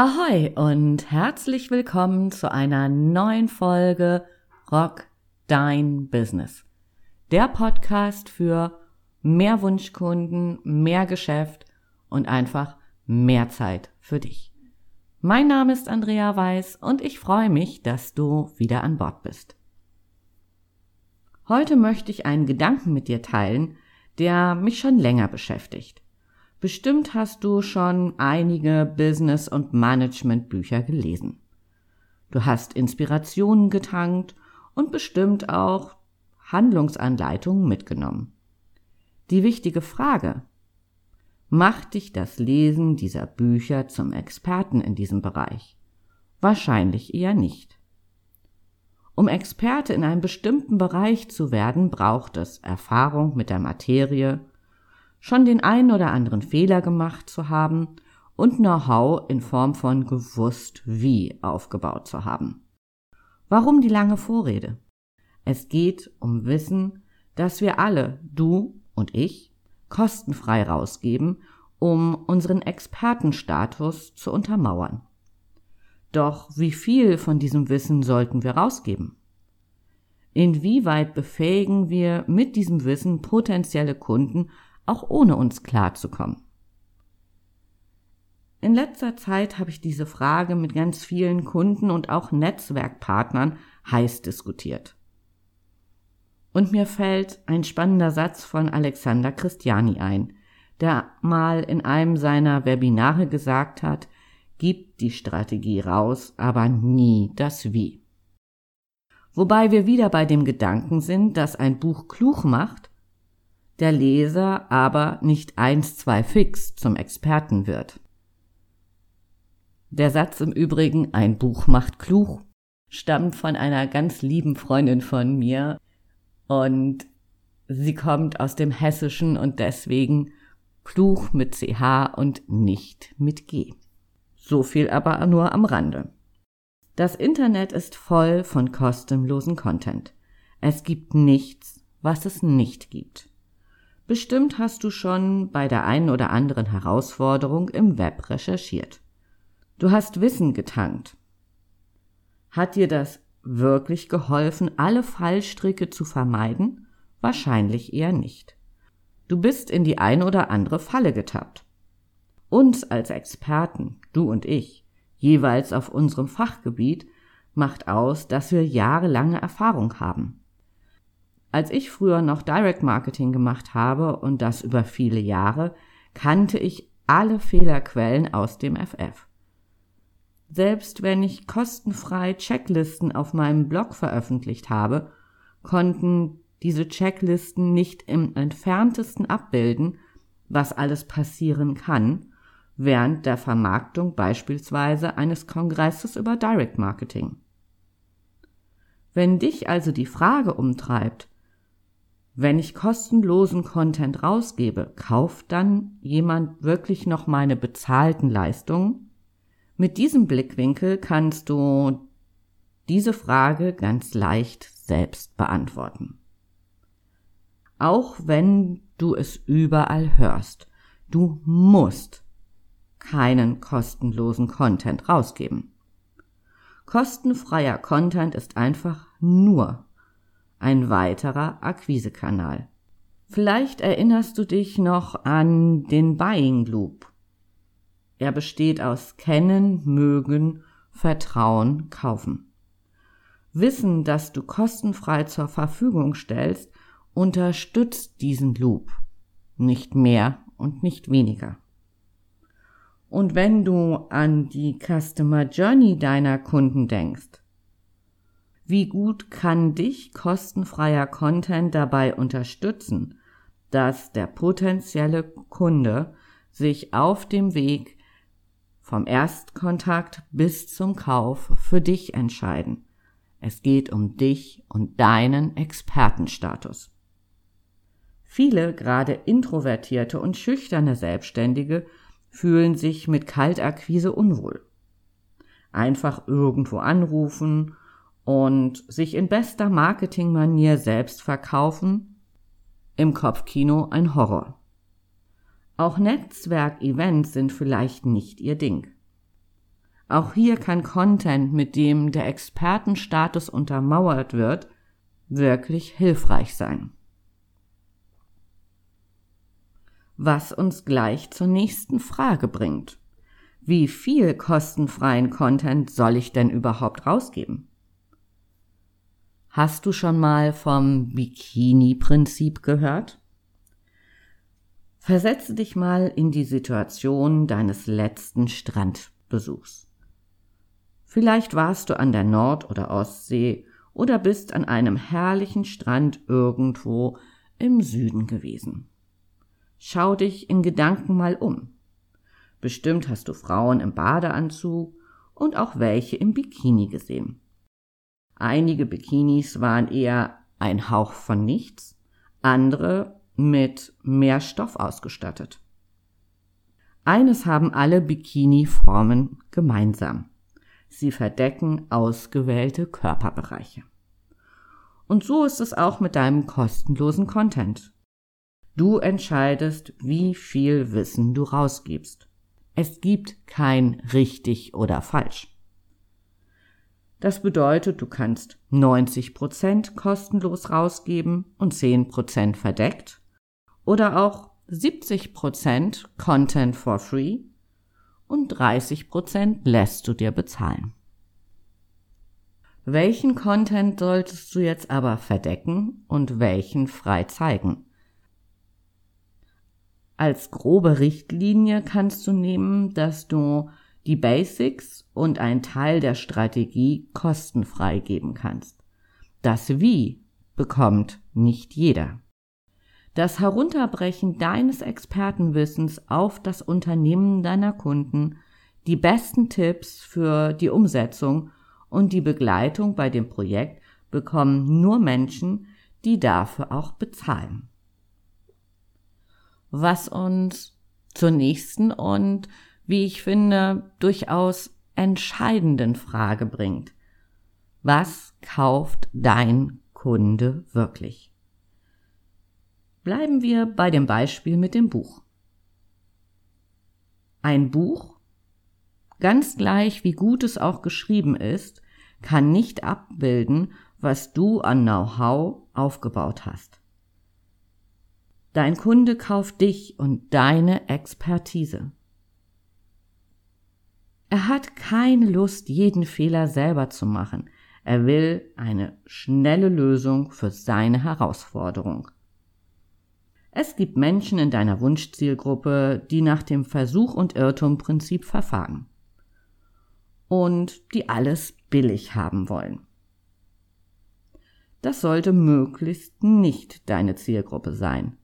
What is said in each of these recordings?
Ahoi und herzlich willkommen zu einer neuen Folge Rock Dein Business. Der Podcast für mehr Wunschkunden, mehr Geschäft und einfach mehr Zeit für dich. Mein Name ist Andrea Weiß und ich freue mich, dass du wieder an Bord bist. Heute möchte ich einen Gedanken mit dir teilen, der mich schon länger beschäftigt. Bestimmt hast du schon einige Business- und Management-Bücher gelesen. Du hast Inspirationen getankt und bestimmt auch Handlungsanleitungen mitgenommen. Die wichtige Frage, macht dich das Lesen dieser Bücher zum Experten in diesem Bereich? Wahrscheinlich eher nicht. Um Experte in einem bestimmten Bereich zu werden, braucht es Erfahrung mit der Materie, schon den einen oder anderen Fehler gemacht zu haben und Know-how in Form von gewusst wie aufgebaut zu haben. Warum die lange Vorrede? Es geht um Wissen, das wir alle, du und ich, kostenfrei rausgeben, um unseren Expertenstatus zu untermauern. Doch wie viel von diesem Wissen sollten wir rausgeben? Inwieweit befähigen wir mit diesem Wissen potenzielle Kunden auch ohne uns klarzukommen. In letzter Zeit habe ich diese Frage mit ganz vielen Kunden und auch Netzwerkpartnern heiß diskutiert. Und mir fällt ein spannender Satz von Alexander Christiani ein, der mal in einem seiner Webinare gesagt hat, gib die Strategie raus, aber nie das Wie. Wobei wir wieder bei dem Gedanken sind, dass ein Buch klug macht, der Leser aber nicht eins, zwei fix zum Experten wird. Der Satz im Übrigen, ein Buch macht klug, stammt von einer ganz lieben Freundin von mir und sie kommt aus dem Hessischen und deswegen klug mit CH und nicht mit G. So viel aber nur am Rande. Das Internet ist voll von kostenlosen Content. Es gibt nichts, was es nicht gibt. Bestimmt hast du schon bei der einen oder anderen Herausforderung im Web recherchiert. Du hast Wissen getankt. Hat dir das wirklich geholfen, alle Fallstricke zu vermeiden? Wahrscheinlich eher nicht. Du bist in die ein oder andere Falle getappt. Uns als Experten, du und ich, jeweils auf unserem Fachgebiet, macht aus, dass wir jahrelange Erfahrung haben. Als ich früher noch Direct Marketing gemacht habe und das über viele Jahre, kannte ich alle Fehlerquellen aus dem FF. Selbst wenn ich kostenfrei Checklisten auf meinem Blog veröffentlicht habe, konnten diese Checklisten nicht im entferntesten abbilden, was alles passieren kann, während der Vermarktung beispielsweise eines Kongresses über Direct Marketing. Wenn dich also die Frage umtreibt, wenn ich kostenlosen Content rausgebe, kauft dann jemand wirklich noch meine bezahlten Leistungen? Mit diesem Blickwinkel kannst du diese Frage ganz leicht selbst beantworten. Auch wenn du es überall hörst, du musst keinen kostenlosen Content rausgeben. Kostenfreier Content ist einfach nur ein weiterer Akquisekanal. Vielleicht erinnerst du dich noch an den Buying Loop. Er besteht aus Kennen, Mögen, Vertrauen, Kaufen. Wissen, das du kostenfrei zur Verfügung stellst, unterstützt diesen Loop. Nicht mehr und nicht weniger. Und wenn du an die Customer Journey deiner Kunden denkst, wie gut kann dich kostenfreier Content dabei unterstützen, dass der potenzielle Kunde sich auf dem Weg vom Erstkontakt bis zum Kauf für dich entscheiden. Es geht um dich und deinen Expertenstatus. Viele, gerade introvertierte und schüchterne Selbstständige, fühlen sich mit Kaltakquise unwohl. Einfach irgendwo anrufen und sich in bester Marketingmanier selbst verkaufen, im Kopfkino ein Horror. Auch Netzwerkevents sind vielleicht nicht ihr Ding. Auch hier kann Content, mit dem der Expertenstatus untermauert wird, wirklich hilfreich sein. Was uns gleich zur nächsten Frage bringt. Wie viel kostenfreien Content soll ich denn überhaupt rausgeben? Hast du schon mal vom Bikini-Prinzip gehört? Versetze dich mal in die Situation deines letzten Strandbesuchs. Vielleicht warst du an der Nord- oder Ostsee oder bist an einem herrlichen Strand irgendwo im Süden gewesen. Schau dich in Gedanken mal um. Bestimmt hast du Frauen im Badeanzug und auch welche im Bikini gesehen. Einige Bikinis waren eher ein Hauch von nichts, andere mit mehr Stoff ausgestattet. Eines haben alle Bikini-Formen gemeinsam. Sie verdecken ausgewählte Körperbereiche. Und so ist es auch mit deinem kostenlosen Content. Du entscheidest, wie viel Wissen du rausgibst. Es gibt kein richtig oder falsch. Das bedeutet, du kannst 90% kostenlos rausgeben und 10% verdeckt oder auch 70% Content for free und 30% lässt du dir bezahlen. Welchen Content solltest du jetzt aber verdecken und welchen frei zeigen? Als grobe Richtlinie kannst du nehmen, dass du die Basics und ein Teil der Strategie kostenfrei geben kannst. Das Wie bekommt nicht jeder. Das Herunterbrechen deines Expertenwissens auf das Unternehmen deiner Kunden, die besten Tipps für die Umsetzung und die Begleitung bei dem Projekt bekommen nur Menschen, die dafür auch bezahlen. Was uns zur nächsten und wie ich finde, durchaus entscheidenden Frage bringt. Was kauft dein Kunde wirklich? Bleiben wir bei dem Beispiel mit dem Buch. Ein Buch, ganz gleich wie gut es auch geschrieben ist, kann nicht abbilden, was du an Know-how aufgebaut hast. Dein Kunde kauft dich und deine Expertise. Er hat keine Lust, jeden Fehler selber zu machen. Er will eine schnelle Lösung für seine Herausforderung. Es gibt Menschen in deiner Wunschzielgruppe, die nach dem Versuch- und Irrtum-Prinzip verfahren und die alles billig haben wollen. Das sollte möglichst nicht deine Zielgruppe sein.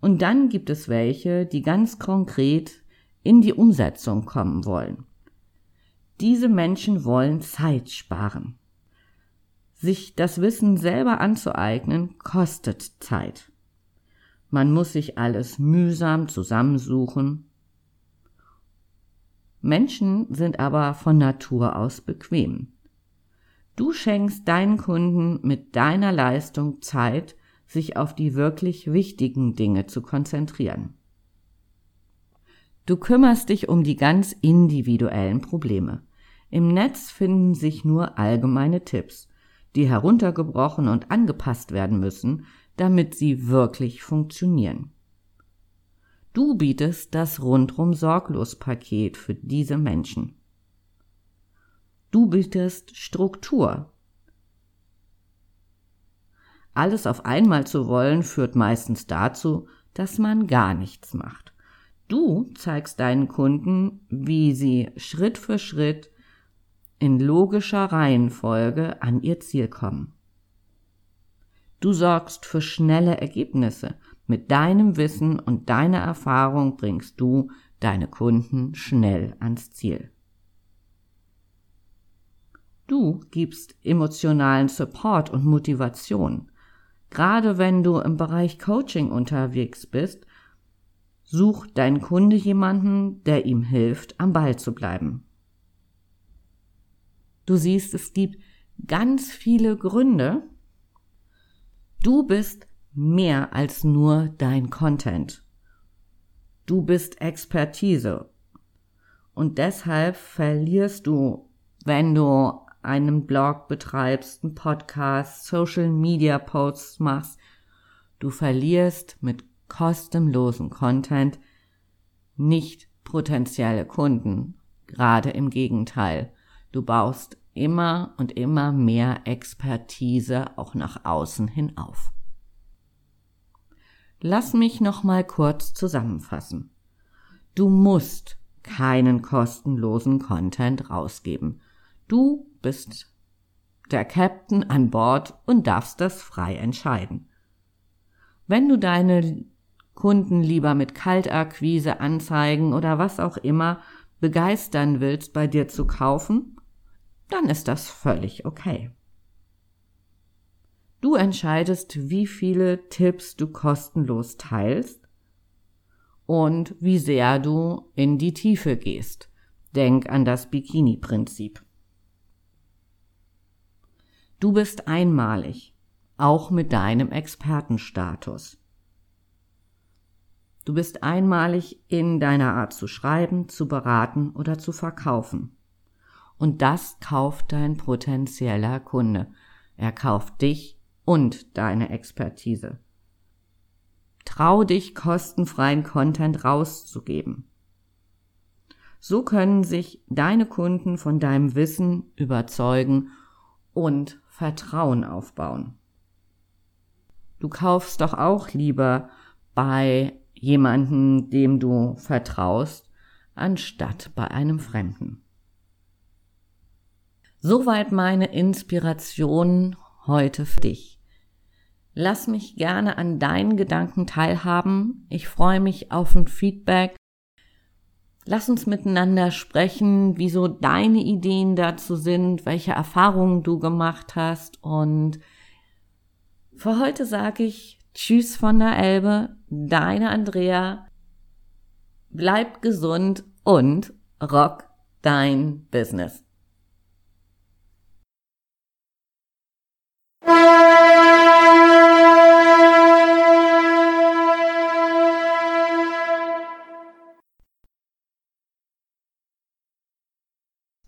Und dann gibt es welche, die ganz konkret in die Umsetzung kommen wollen. Diese Menschen wollen Zeit sparen. Sich das Wissen selber anzueignen, kostet Zeit. Man muss sich alles mühsam zusammensuchen. Menschen sind aber von Natur aus bequem. Du schenkst deinen Kunden mit deiner Leistung Zeit, sich auf die wirklich wichtigen Dinge zu konzentrieren. Du kümmerst dich um die ganz individuellen Probleme. Im Netz finden sich nur allgemeine Tipps, die heruntergebrochen und angepasst werden müssen, damit sie wirklich funktionieren. Du bietest das rundrum sorglos Paket für diese Menschen. Du bietest Struktur. Alles auf einmal zu wollen führt meistens dazu, dass man gar nichts macht. Du zeigst deinen Kunden, wie sie Schritt für Schritt in logischer Reihenfolge an ihr Ziel kommen. Du sorgst für schnelle Ergebnisse. Mit deinem Wissen und deiner Erfahrung bringst du deine Kunden schnell ans Ziel. Du gibst emotionalen Support und Motivation. Gerade wenn du im Bereich Coaching unterwegs bist, sucht dein Kunde jemanden, der ihm hilft, am Ball zu bleiben. Du siehst, es gibt ganz viele Gründe. Du bist mehr als nur dein Content. Du bist Expertise. Und deshalb verlierst du, wenn du einen Blog betreibst, einen Podcast, Social Media Posts machst, du verlierst mit kostenlosen Content nicht potenzielle Kunden. Gerade im Gegenteil. Du baust immer und immer mehr Expertise auch nach außen hin auf. Lass mich noch mal kurz zusammenfassen. Du musst keinen kostenlosen Content rausgeben. Du bist der Captain an Bord und darfst das frei entscheiden. Wenn du deine Kunden lieber mit Kaltakquise, Anzeigen oder was auch immer begeistern willst, bei dir zu kaufen, dann ist das völlig okay. Du entscheidest, wie viele Tipps du kostenlos teilst und wie sehr du in die Tiefe gehst. Denk an das Bikini-Prinzip. Du bist einmalig, auch mit deinem Expertenstatus. Du bist einmalig in deiner Art zu schreiben, zu beraten oder zu verkaufen. Und das kauft dein potenzieller Kunde. Er kauft dich und deine Expertise. Trau dich, kostenfreien Content rauszugeben. So können sich deine Kunden von deinem Wissen überzeugen und Vertrauen aufbauen. Du kaufst doch auch lieber bei jemanden, dem du vertraust, anstatt bei einem Fremden. Soweit meine Inspiration heute für dich. Lass mich gerne an deinen Gedanken teilhaben. Ich freue mich auf ein Feedback. Lass uns miteinander sprechen, wieso deine Ideen dazu sind, welche Erfahrungen du gemacht hast. Und für heute sage ich Tschüss von der Elbe, deine Andrea. Bleib gesund und rock dein Business.